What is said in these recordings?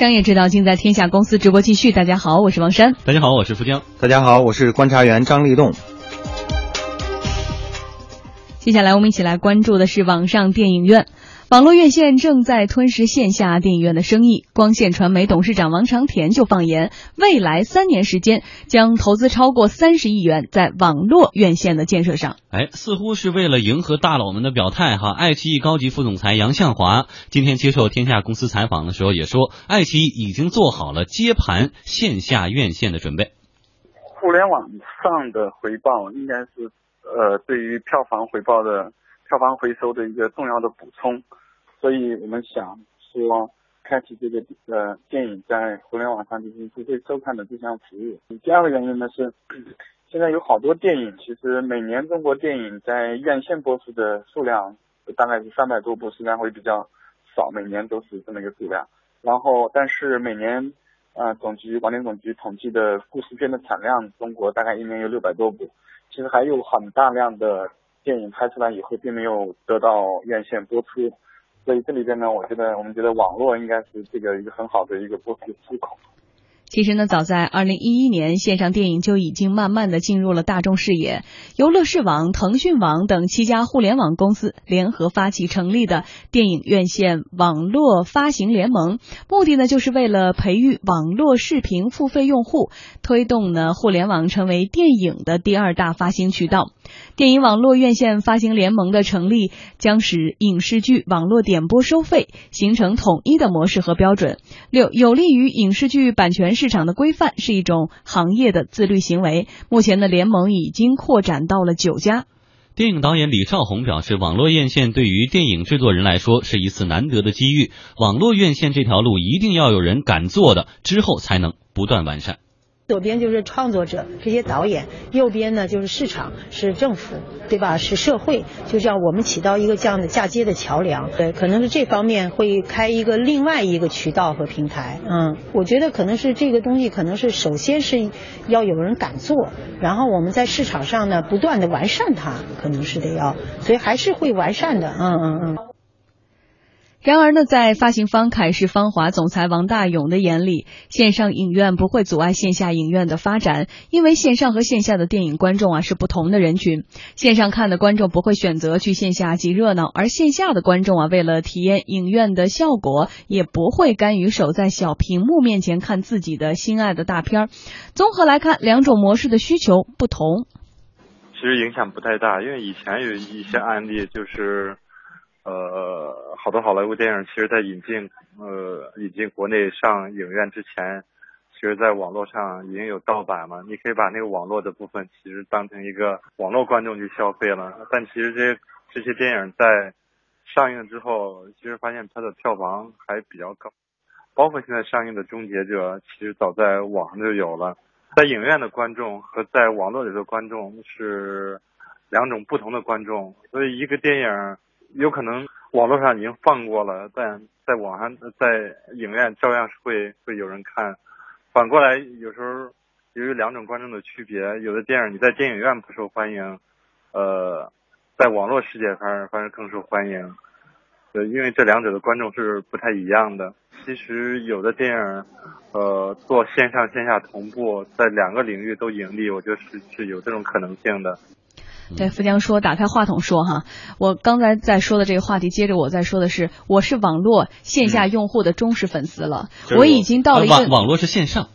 商业之道，尽在天下公司直播继续。大家好，我是王珊。大家好，我是付江。大家好，我是观察员张立栋。接下来我们一起来关注的是网上电影院。网络院线正在吞噬线下电影院的生意。光线传媒董事长王长田就放言，未来三年时间将投资超过三十亿元在网络院线的建设上。哎，似乎是为了迎合大佬们的表态哈。爱奇艺高级副总裁杨向华今天接受天下公司采访的时候也说，爱奇艺已经做好了接盘线下院线的准备。互联网上的回报应该是呃，对于票房回报的票房回收的一个重要的补充。所以我们想说，开启这个呃电影在互联网上进行付费收看的这项服务。第二个原因呢是，现在有好多电影，其实每年中国电影在院线播出的数量大概是三百多部，实际上会比较少，每年都是这么一个数量。然后，但是每年呃总局广电总局统计的故事片的产量，中国大概一年有六百多部，其实还有很大量的电影拍出来以后，并没有得到院线播出。所以这里边呢，我觉得我们觉得网络应该是这个一个很好的一个播出出口。其实呢，早在二零一一年，线上电影就已经慢慢的进入了大众视野。由乐视网、腾讯网等七家互联网公司联合发起成立的电影院线网络发行联盟，目的呢，就是为了培育网络视频付费用户，推动呢互联网成为电影的第二大发行渠道。电影网络院线发行联盟的成立，将使影视剧网络点播收费形成统一的模式和标准。六，有利于影视剧版权。市场的规范是一种行业的自律行为。目前的联盟已经扩展到了九家。电影导演李少红表示，网络院线对于电影制作人来说是一次难得的机遇。网络院线这条路一定要有人敢做的，之后才能不断完善。左边就是创作者这些导演，右边呢就是市场，是政府，对吧？是社会，就像我们起到一个这样的嫁接的桥梁。对，可能是这方面会开一个另外一个渠道和平台。嗯，我觉得可能是这个东西，可能是首先是要有人敢做，然后我们在市场上呢不断的完善它，可能是得要，所以还是会完善的。嗯嗯嗯。然而呢，在发行方凯视芳华总裁王大勇的眼里，线上影院不会阻碍线下影院的发展，因为线上和线下的电影观众啊是不同的人群。线上看的观众不会选择去线下挤热闹，而线下的观众啊，为了体验影院的效果，也不会甘于守在小屏幕面前看自己的心爱的大片儿。综合来看，两种模式的需求不同。其实影响不太大，因为以前有一些案例就是。呃，好多好莱坞电影，其实在引进呃引进国内上影院之前，其实在网络上已经有盗版嘛。你可以把那个网络的部分，其实当成一个网络观众去消费了。但其实这这些电影在上映之后，其实发现它的票房还比较高。包括现在上映的《终结者》，其实早在网上就有了。在影院的观众和在网络里的观众是两种不同的观众，所以一个电影。有可能网络上已经放过了，但 在网上在影院照样是会会有人看。反过来，有时候由于两种观众的区别，有的电影你在电影院不受欢迎，呃，在网络世界反而反而更受欢迎。呃，因为这两者的观众是不太一样的。其实有的电影，呃，做线上线下同步，在两个领域都盈利，我觉得是是有这种可能性的。对，富江说，打开话筒说哈，我刚才在说的这个话题，接着我在说的是，我是网络线下用户的忠实粉丝了，我已经到了一个网网络是线上。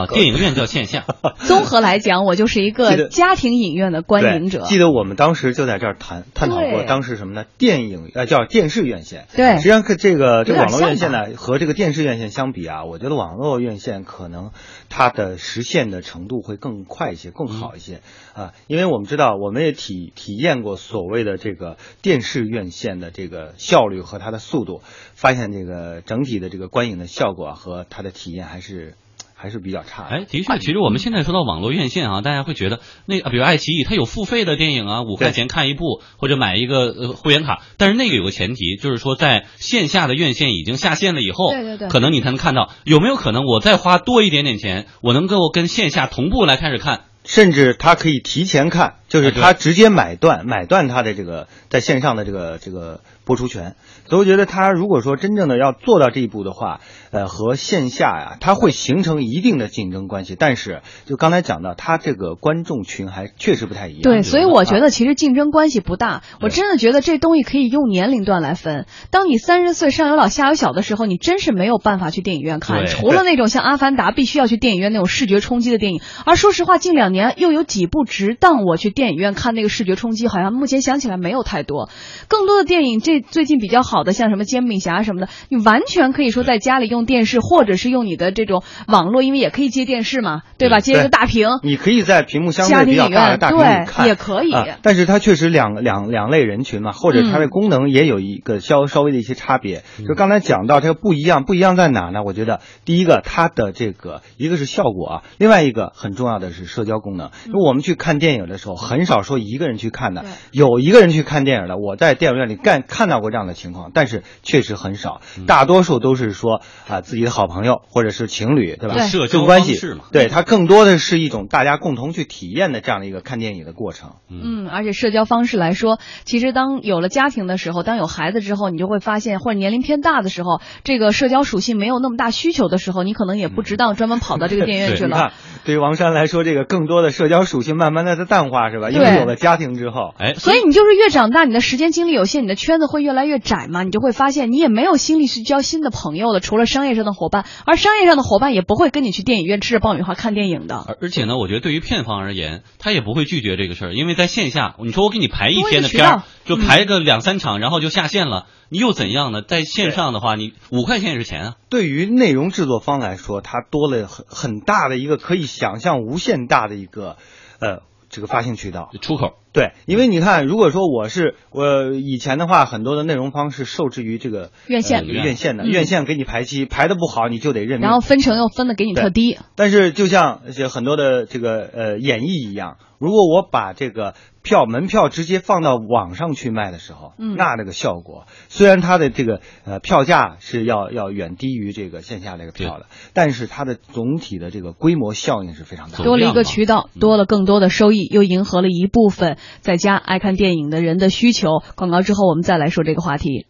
啊，电影院叫线下。综合来讲，我就是一个家庭影院的观影者。记得我们当时就在这儿谈探讨过，当时什么呢？电影呃叫电视院线。对，实际上这个这个网络院线呢，和这个电视院线相比啊，我觉得网络院线可能它的实现的程度会更快一些，更好一些啊。因为我们知道，我们也体体验过所谓的这个电视院线的这个效率和它的速度，发现这个整体的这个观影的效果和它的体验还是。还是比较差。哎，的确，其实我们现在说到网络院线啊，大家会觉得那比如爱奇艺，它有付费的电影啊，五块钱看一部，或者买一个呃会员卡。但是那个有个前提，就是说在线下的院线已经下线了以后，对对对，可能你才能看到。有没有可能我再花多一点点钱，我能够跟线下同步来开始看？甚至他可以提前看，就是他直接买断买断他的这个在线上的这个这个播出权。所以我觉得他如果说真正的要做到这一步的话，呃，和线下呀，它会形成一定的竞争关系。但是就刚才讲到，他这个观众群还确实不太一样。对，所以我觉得其实竞争关系不大。我真的觉得这东西可以用年龄段来分。当你三十岁上有老下有小的时候，你真是没有办法去电影院看，除了那种像《阿凡达》必须要去电影院那种视觉冲击的电影。而说实话，近两年又有几部值当我去电影院看那个视觉冲击，好像目前想起来没有太多。更多的电影，这最近比较好的，像什么《煎饼侠》什么的，你完全可以说在家里用电视，或者是用你的这种网络，因为也可以接电视嘛，对吧？接一个大屏，你可以在屏幕相对比较大的大屏里看，也可以。但是它确实两两两类人群嘛，或者它的功能也有一个稍稍微的一些差别。就刚才讲到这个不一样，不一样在哪呢？我觉得第一个它的这个一个是效果啊，另外一个很重要的是社交功能。因为我们去看电影的时候，很少说一个人去看的，有一个人去看电影的，我在电影院里干看到过这样的情况，但是确实很少，大多数都是说啊自己的好朋友或者是情侣，对吧？社交关系对它更多的是一种大家共同去体验的这样的一个看电影的过程。嗯，而且社交方式来说，其实当有了家庭的时候，当有孩子之后，你就会发现，或者年龄偏大的时候，这个社交属性没有那么大需求的时候，你可能也不值当专门跑到这个电影院去了。对于王珊来说，这个更多的社交属性慢慢的在淡化，是吧？因为有了家庭之后，哎，所以你就是越长大，你的时间精力有限，你的圈子会越来越窄嘛，你就会发现你也没有心力去交新的朋友了，除了商业上的伙伴，而商业上的伙伴也不会跟你去电影院吃着爆米花看电影的。而而且呢，我觉得对于片方而言，他也不会拒绝这个事儿，因为在线下，你说我给你排一天的片儿，就排个两三场，然后就下线了。你又怎样呢？在线上的话，你五块钱也是钱啊。对于内容制作方来说，它多了很很大的一个可以想象无限大的一个，呃，这个发行渠道出口。对，因为你看，如果说我是我以前的话，很多的内容方是受制于这个院线院线的，院线给你排期排的不好，你就得认命。然后分成又分的给你特低。但是就像很多的这个呃演绎一样，如果我把这个。票门票直接放到网上去卖的时候，嗯，那这个效果，虽然它的这个呃票价是要要远低于这个线下这个票的，但是它的总体的这个规模效应是非常大，多了一个渠道，多了更多的收益，又迎合了一部分在家爱看电影的人的需求。广告之后，我们再来说这个话题。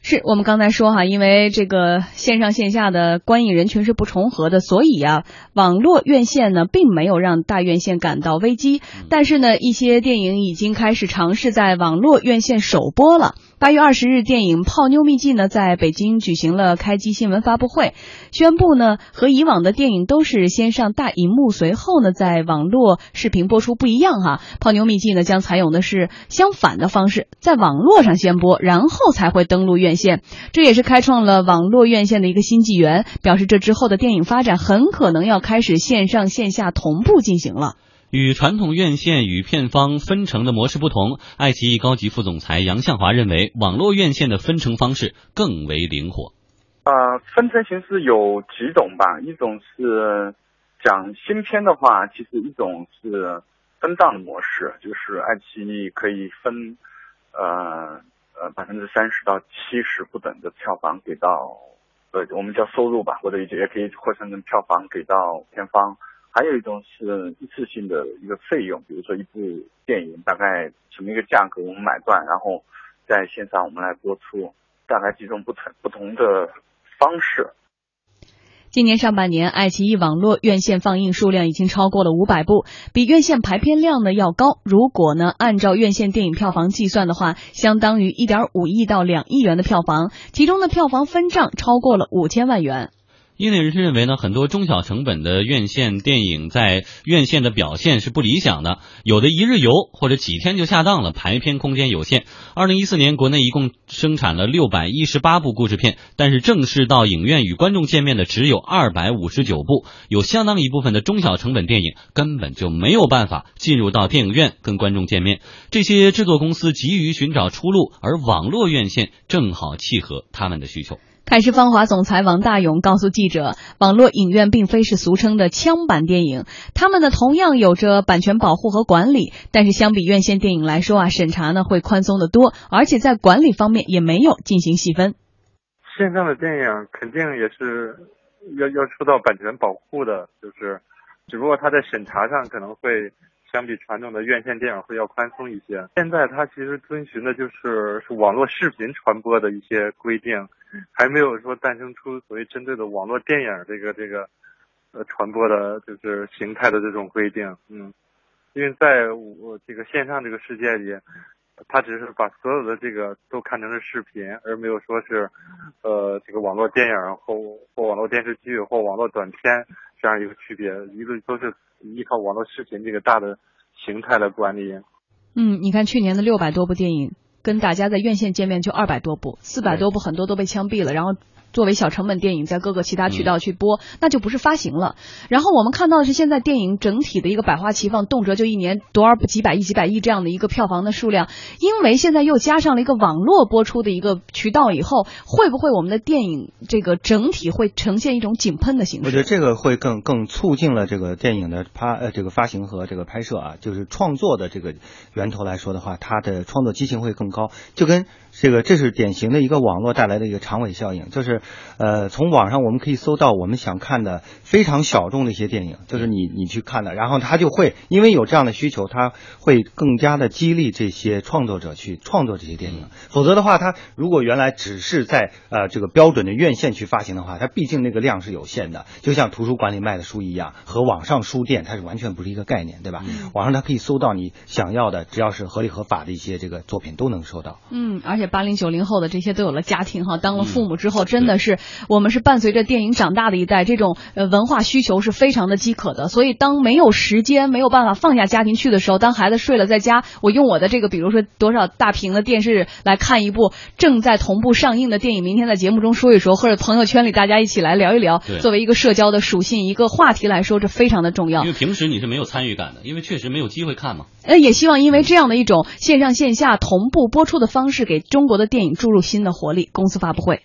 是我们刚才说哈，因为这个线上线下的观影人群是不重合的，所以啊，网络院线呢并没有让大院线感到危机。但是呢，一些电影已经开始尝试在网络院线首播了。八月二十日，电影《泡妞秘技》呢在北京举行了开机新闻发布会，宣布呢和以往的电影都是先上大荧幕，随后呢在网络视频播出不一样哈。《泡妞秘技》呢将采用的是相反的方式，在网络上先播，然后才会登陆院线。这也是开创了网络院线的一个新纪元，表示这之后的电影发展很可能要开始线上线下同步进行了。与传统院线与片方分成的模式不同，爱奇艺高级副总裁杨向华认为，网络院线的分成方式更为灵活。呃，分成形式有几种吧，一种是讲新片的话，其实一种是分档的模式，就是爱奇艺可以分呃呃百分之三十到七十不等的票房给到呃我们叫收入吧，或者也也可以换算成票房给到片方。还有一种是一次性的一个费用，比如说一部电影大概什么一个价格，我们买断，然后在线上我们来播出，大概几种不同不同的方式。今年上半年，爱奇艺网络院线放映数量已经超过了五百部，比院线排片量呢要高。如果呢按照院线电影票房计算的话，相当于一点五亿到两亿元的票房，其中的票房分账超过了五千万元。业内人士认为呢，很多中小成本的院线电影在院线的表现是不理想的，有的一日游或者几天就下档了，排片空间有限。二零一四年国内一共生产了六百一十八部故事片，但是正式到影院与观众见面的只有二百五十九部，有相当一部分的中小成本电影根本就没有办法进入到电影院跟观众见面。这些制作公司急于寻找出路，而网络院线正好契合他们的需求。凯视芳华总裁王大勇告诉记者：“网络影院并非是俗称的枪版电影，他们呢同样有着版权保护和管理，但是相比院线电影来说啊，审查呢会宽松的多，而且在管理方面也没有进行细分。线上的电影肯定也是要要受到版权保护的，就是只不过它在审查上可能会相比传统的院线电影会要宽松一些。现在它其实遵循的就是是网络视频传播的一些规定，还没有说诞生出所谓针对的网络电影这个这个呃传播的就是形态的这种规定。嗯，因为在我这个线上这个世界里。他只是把所有的这个都看成是视频，而没有说是，呃，这个网络电影或或网络电视剧或网络短片这样一个区别，一个都是依靠网络视频这个大的形态来管理。嗯，你看去年的六百多部电影，跟大家在院线见面就二百多部，四百多部很多都被枪毙了，然后。作为小成本电影，在各个其他渠道去播，那就不是发行了。然后我们看到的是，现在电影整体的一个百花齐放，动辄就一年多少几百亿、几百亿这样的一个票房的数量。因为现在又加上了一个网络播出的一个渠道，以后会不会我们的电影这个整体会呈现一种井喷的形式？我觉得这个会更更促进了这个电影的发呃这个发行和这个拍摄啊，就是创作的这个源头来说的话，它的创作激情会更高，就跟。这个这是典型的一个网络带来的一个长尾效应，就是，呃，从网上我们可以搜到我们想看的非常小众的一些电影，就是你你去看的，然后他就会因为有这样的需求，他会更加的激励这些创作者去创作这些电影。否则的话，他如果原来只是在呃这个标准的院线去发行的话，它毕竟那个量是有限的，就像图书馆里卖的书一样，和网上书店它是完全不是一个概念，对吧？网上它可以搜到你想要的，只要是合理合法的一些这个作品都能搜到。嗯，而且。八零九零后的这些都有了家庭哈，当了父母之后，真的是我们是伴随着电影长大的一代，这种呃文化需求是非常的饥渴的。所以当没有时间、没有办法放下家庭去的时候，当孩子睡了在家，我用我的这个，比如说多少大屏的电视来看一部正在同步上映的电影，明天在节目中说一说，或者朋友圈里大家一起来聊一聊，作为一个社交的属性、一个话题来说，这非常的重要。因为平时你是没有参与感的，因为确实没有机会看嘛。呃，也希望因为这样的一种线上线下同步播出的方式，给中国的电影注入新的活力。公司发布会。